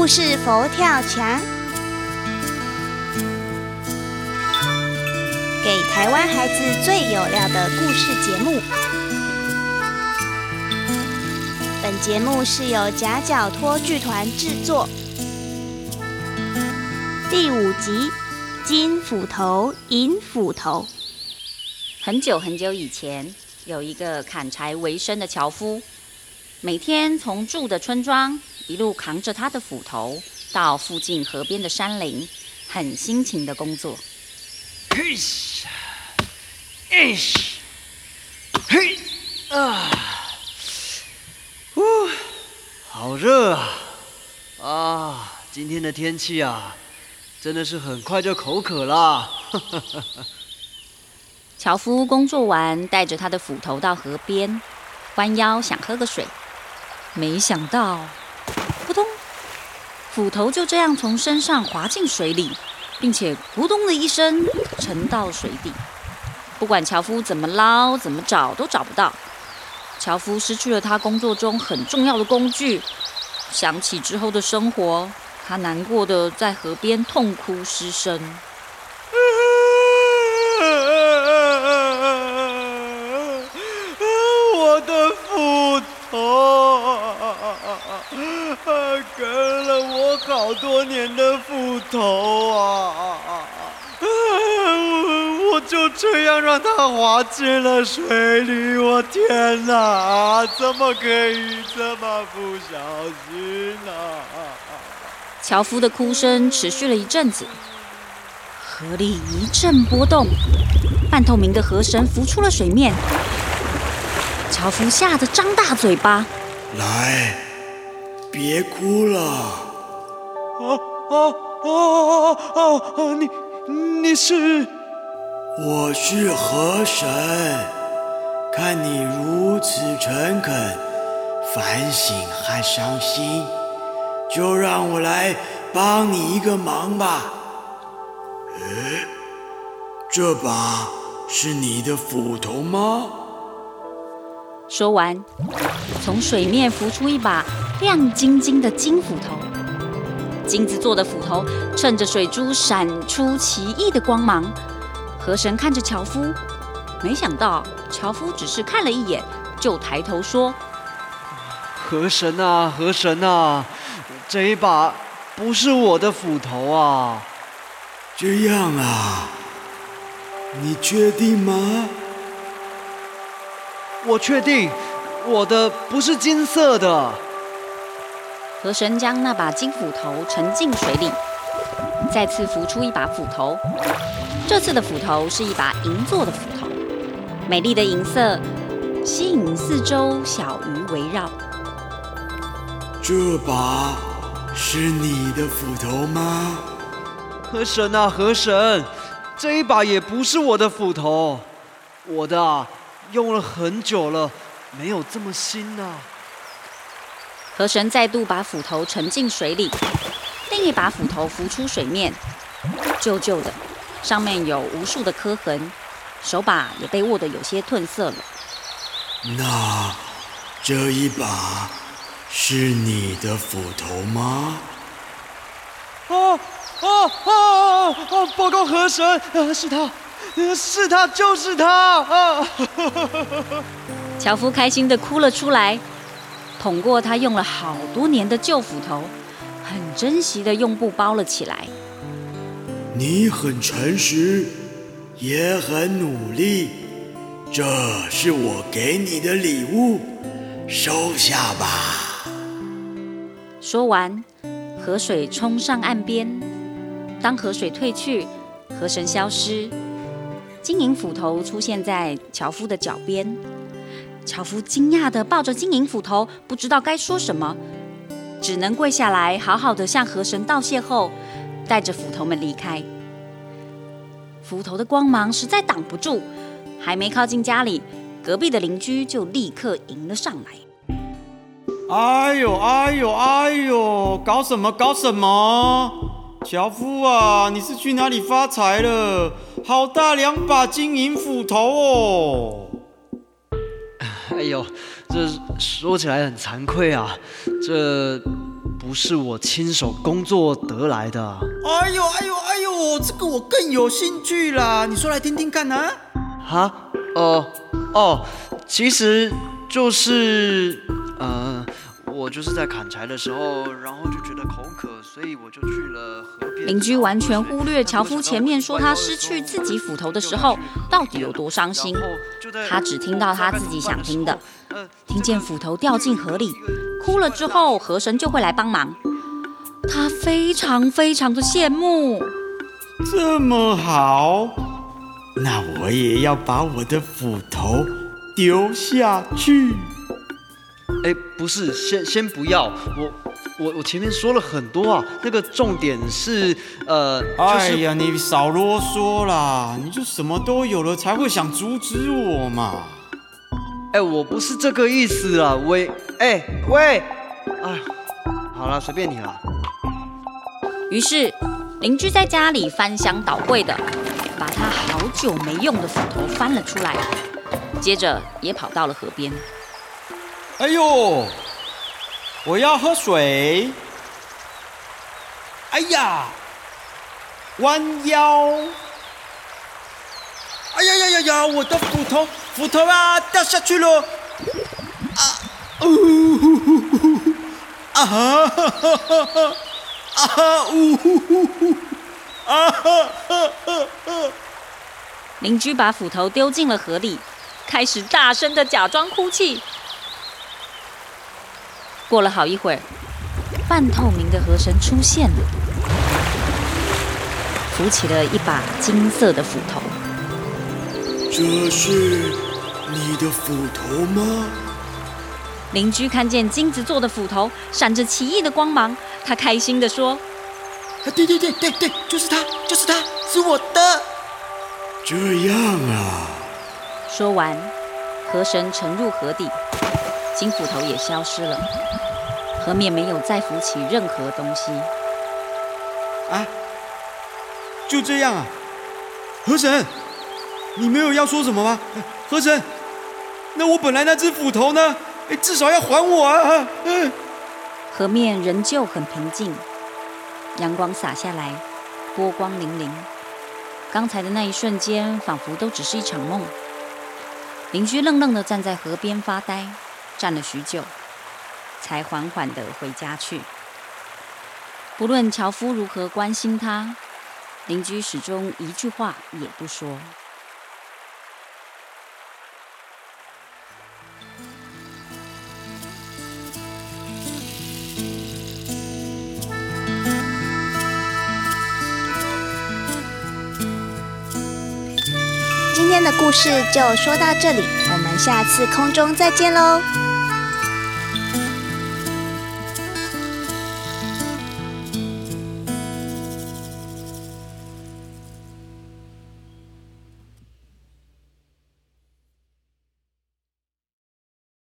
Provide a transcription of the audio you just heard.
故事佛跳墙，给台湾孩子最有料的故事节目。本节目是由夹角托剧团制作。第五集：金斧头，银斧头。很久很久以前，有一个砍柴为生的樵夫，每天从住的村庄一路扛着他的斧头到附近河边的山林，很辛勤的工作。嘿咻，哎，嘿啊，呜，好热啊！啊，今天的天气啊，真的是很快就口渴了。樵夫工作完，带着他的斧头到河边，弯腰想喝个水，没想到，斧头就这样从身上滑进水里，并且咕咚的一声沉到水底。不管樵夫怎么捞、怎么找，都找不到。樵夫失去了他工作中很重要的工具。想起之后的生活，他难过的在河边痛哭失声。我的斧头，跟我好多年的斧头啊！我就这样让它滑进了水里，我天哪，怎么可以这么不小心呢？樵夫的哭声持续了一阵子，河里一阵波动，半透明的河神浮出了水面。樵夫吓得张大嘴巴，来，别哭了。啊啊啊啊啊！你你是？我是河神，看你如此诚恳、反省和伤心，就让我来帮你一个忙吧。诶，这把是你的斧头吗？说完，从水面浮出一把亮晶晶的金斧头。金子做的斧头趁着水珠闪出奇异的光芒。河神看着樵夫，没想到樵夫只是看了一眼，就抬头说：“河神啊，河神啊，这一把不是我的斧头啊！”这样啊，你确定吗？我确定，我的不是金色的。河神将那把金斧头沉进水里，再次浮出一把斧头。这次的斧头是一把银做的斧头，美丽的银色吸引四周小鱼围绕。这把是你的斧头吗？河神啊，河神，这一把也不是我的斧头，我的啊。用了很久了，没有这么新呢。河神再度把斧头沉进水里，另一把斧头浮出水面，旧旧的，上面有无数的磕痕，手把也被握得有些褪色了。那这一把是你的斧头吗？啊啊啊啊！报告河神，啊，是他。是他，就是他！啊！樵夫开心的哭了出来，捅过他用了好多年的旧斧头，很珍惜的用布包了起来。你很诚实，也很努力，这是我给你的礼物，收下吧。说完，河水冲上岸边。当河水退去，河神消失。金银斧头出现在樵夫的脚边，樵夫惊讶的抱着金银斧头，不知道该说什么，只能跪下来，好好的向河神道谢后，带着斧头们离开。斧头的光芒实在挡不住，还没靠近家里，隔壁的邻居就立刻迎了上来。哎呦哎呦哎呦，搞什么搞什么？樵夫啊，你是去哪里发财了？好大两把金银斧头哦！哎呦，这说起来很惭愧啊，这不是我亲手工作得来的。哎呦哎呦哎呦，这个我更有兴趣啦！你说来听听看呢？哈？哦哦，其实就是呃，我就是在砍柴的时候，然后就觉得口渴，所以我就去了河边。邻居完全忽略樵夫前面说他失去自己斧头的时候到底有多伤心，他只听到他自己想听的，听见斧头掉进河里，哭了之后河神就会来帮忙，他非常非常的羡慕。这么好，那我也要把我的斧头丢下去。哎，不是，先先不要，我我我前面说了很多啊，那个重点是呃，就是哎呀，你少啰嗦啦，你就什么都有了才会想阻止我嘛。哎，我不是这个意思啊，喂，哎喂，哎，好了，随便你了。于是邻居在家里翻箱倒柜的，把他好久没用的斧头翻了出来，接着也跑到了河边。哎呦，我要喝水。哎呀，弯腰。哎呀呀呀呀！我的斧头，斧头啊，掉下去了。啊，呜呼呼呼呼啊哈哈哈哈哈！啊哈呜呼呼呼！啊哈哈哈哈！邻居把斧头丢进了河里，开始大声的假装哭泣。过了好一会儿，半透明的河神出现了，扶起了一把金色的斧头。这是你的斧头吗？邻居看见金子做的斧头闪着奇异的光芒，他开心地说啊，对对对对对，就是它，就是它，是我的。这样啊，：“说完，河神沉入河底，金斧头也消失了，河面没有再浮起任何东西。啊，就这样啊，河神，你没有要说什么吗？河神，那我本来那只斧头呢？哎，至少要还我啊！嗯，河面仍旧很平静，阳光洒下来，波光粼粼。刚才的那一瞬间，仿佛都只是一场梦。邻居愣愣地站在河边发呆，站了许久，才缓缓地回家去。不论樵夫如何关心他，邻居始终一句话也不说。今天的故事就说到这里，我们下次空中再见喽，